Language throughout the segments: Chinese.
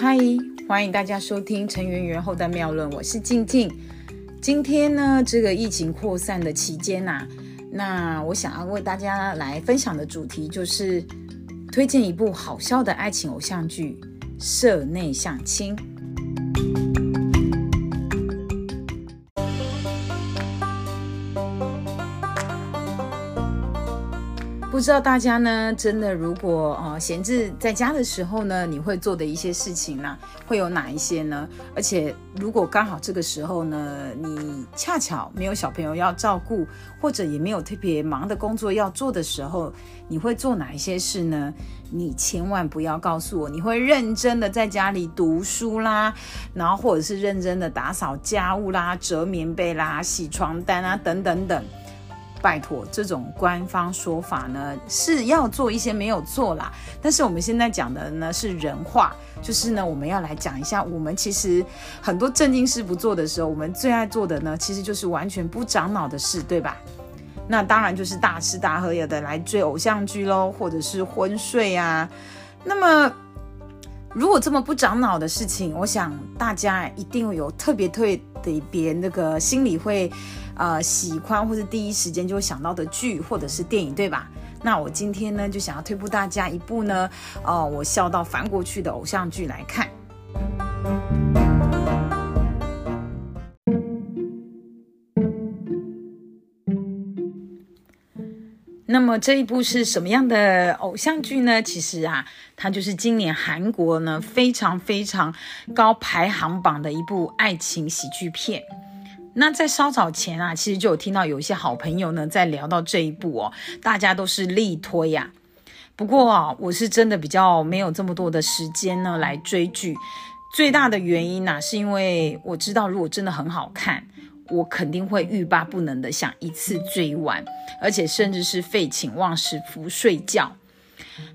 嗨，欢迎大家收听《陈圆圆后的妙论》，我是静静。今天呢，这个疫情扩散的期间呐，那我想要为大家来分享的主题就是推荐一部好笑的爱情偶像剧《社内相亲》。不知道大家呢，真的如果呃闲置在家的时候呢，你会做的一些事情呢，会有哪一些呢？而且如果刚好这个时候呢，你恰巧没有小朋友要照顾，或者也没有特别忙的工作要做的时候，你会做哪一些事呢？你千万不要告诉我，你会认真的在家里读书啦，然后或者是认真的打扫家务啦、折棉被啦、洗床单啊等等等。拜托，这种官方说法呢是要做一些没有做啦，但是我们现在讲的呢是人话，就是呢我们要来讲一下，我们其实很多正经事不做的时候，我们最爱做的呢其实就是完全不长脑的事，对吧？那当然就是大吃大喝，有的来追偶像剧喽，或者是昏睡啊。那么如果这么不长脑的事情，我想大家一定有特别特别那个心里会。呃，喜欢或是第一时间就会想到的剧或者是电影，对吧？那我今天呢，就想要推荐大家一部呢，哦，我笑到翻过去的偶像剧来看。那么这一部是什么样的偶像剧呢？其实啊，它就是今年韩国呢非常非常高排行榜的一部爱情喜剧片。那在稍早前啊，其实就有听到有一些好朋友呢在聊到这一部哦，大家都是力推呀。不过啊，我是真的比较没有这么多的时间呢来追剧。最大的原因呢，是因为我知道如果真的很好看，我肯定会欲罢不能的想一次追完，而且甚至是废寝忘食服睡觉。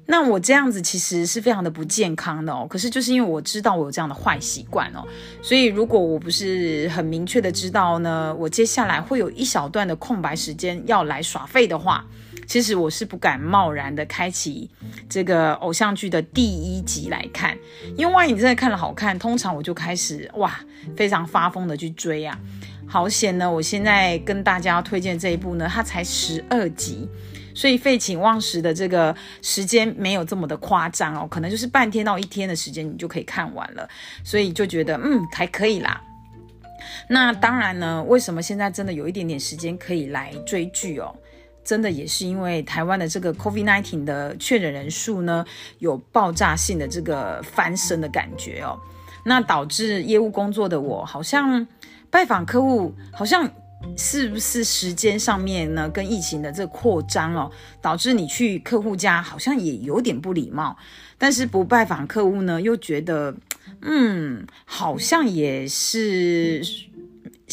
那我这样子其实是非常的不健康的哦。可是就是因为我知道我有这样的坏习惯哦，所以如果我不是很明确的知道呢，我接下来会有一小段的空白时间要来耍废的话，其实我是不敢贸然的开启这个偶像剧的第一集来看，因为万一你真的看了好看，通常我就开始哇非常发疯的去追啊。好险呢，我现在跟大家推荐这一部呢，它才十二集。所以废寝忘食的这个时间没有这么的夸张哦，可能就是半天到一天的时间，你就可以看完了。所以就觉得嗯还可以啦。那当然呢，为什么现在真的有一点点时间可以来追剧哦？真的也是因为台湾的这个 COVID-19 的确诊人数呢有爆炸性的这个翻身的感觉哦，那导致业务工作的我好像拜访客户好像。是不是时间上面呢，跟疫情的这扩张哦，导致你去客户家好像也有点不礼貌，但是不拜访客户呢，又觉得，嗯，好像也是。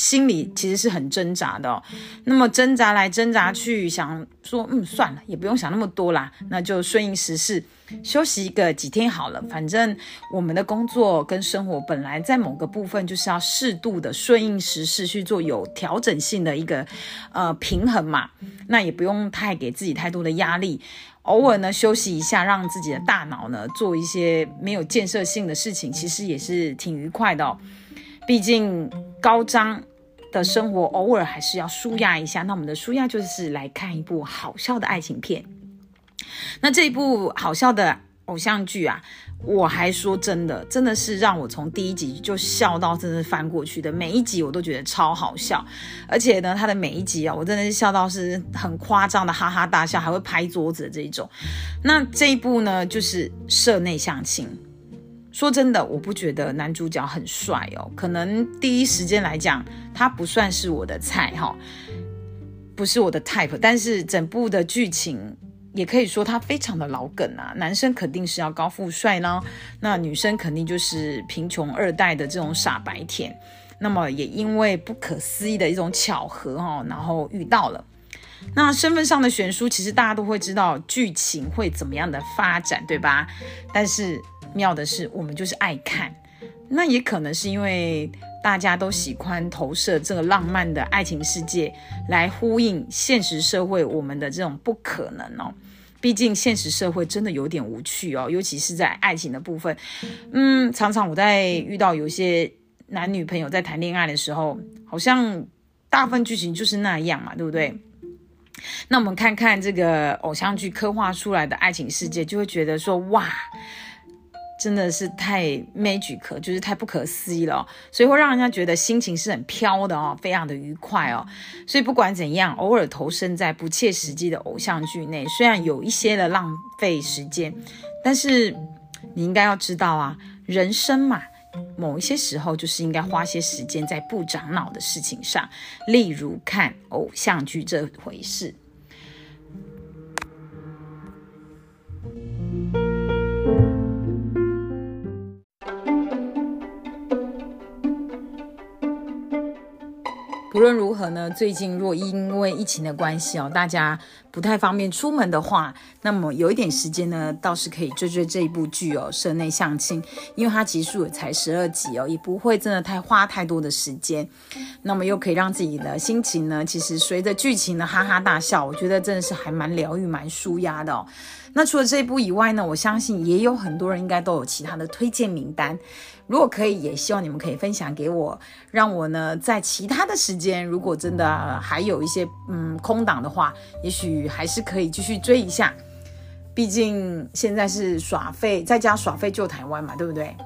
心里其实是很挣扎的，那么挣扎来挣扎去，想说，嗯，算了，也不用想那么多啦，那就顺应时事，休息一个几天好了。反正我们的工作跟生活本来在某个部分就是要适度的顺应时事去做有调整性的一个呃平衡嘛，那也不用太给自己太多的压力，偶尔呢休息一下，让自己的大脑呢做一些没有建设性的事情，其实也是挺愉快的哦。毕竟高张的生活偶尔还是要舒压一下。那我们的舒压就是来看一部好笑的爱情片。那这一部好笑的偶像剧啊，我还说真的，真的是让我从第一集就笑到真的翻过去的。每一集我都觉得超好笑，而且呢，它的每一集啊，我真的是笑到是很夸张的哈哈大笑，还会拍桌子这一种。那这一部呢，就是社内相亲。说真的，我不觉得男主角很帅哦。可能第一时间来讲，他不算是我的菜哈，不是我的 type。但是整部的剧情也可以说他非常的老梗啊。男生肯定是要高富帅呢，那女生肯定就是贫穷二代的这种傻白甜。那么也因为不可思议的一种巧合哈，然后遇到了。那身份上的悬殊，其实大家都会知道剧情会怎么样的发展，对吧？但是。妙的是，我们就是爱看，那也可能是因为大家都喜欢投射这个浪漫的爱情世界，来呼应现实社会我们的这种不可能哦。毕竟现实社会真的有点无趣哦，尤其是在爱情的部分。嗯，常常我在遇到有些男女朋友在谈恋爱的时候，好像大部分剧情就是那样嘛，对不对？那我们看看这个偶像剧刻画出来的爱情世界，就会觉得说哇。真的是太 magic，就是太不可思议了，所以会让人家觉得心情是很飘的哦，非常的愉快哦。所以不管怎样，偶尔投身在不切实际的偶像剧内，虽然有一些的浪费时间，但是你应该要知道啊，人生嘛，某一些时候就是应该花些时间在不长脑的事情上，例如看偶像剧这回事。无论如何呢，最近若因为疫情的关系哦，大家不太方便出门的话，那么有一点时间呢，倒是可以追追这一部剧哦，《社内相亲》，因为它集数也才十二集哦，也不会真的太花太多的时间，那么又可以让自己的心情呢，其实随着剧情的哈哈大笑，我觉得真的是还蛮疗愈、蛮舒压的哦。那除了这一部以外呢，我相信也有很多人应该都有其他的推荐名单。如果可以，也希望你们可以分享给我，让我呢在其他的时间，如果真的还有一些嗯空档的话，也许还是可以继续追一下。毕竟现在是耍废，在家耍废救台湾嘛，对不对？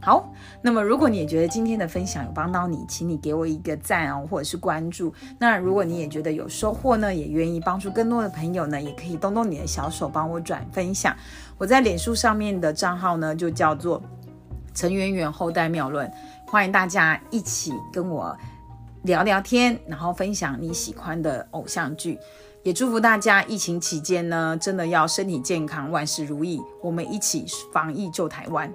好，那么如果你也觉得今天的分享有帮到你，请你给我一个赞哦，或者是关注。那如果你也觉得有收获呢，也愿意帮助更多的朋友呢，也可以动动你的小手帮我转分享。我在脸书上面的账号呢，就叫做陈圆圆后代妙论，欢迎大家一起跟我聊聊天，然后分享你喜欢的偶像剧。也祝福大家疫情期间呢，真的要身体健康，万事如意，我们一起防疫救台湾。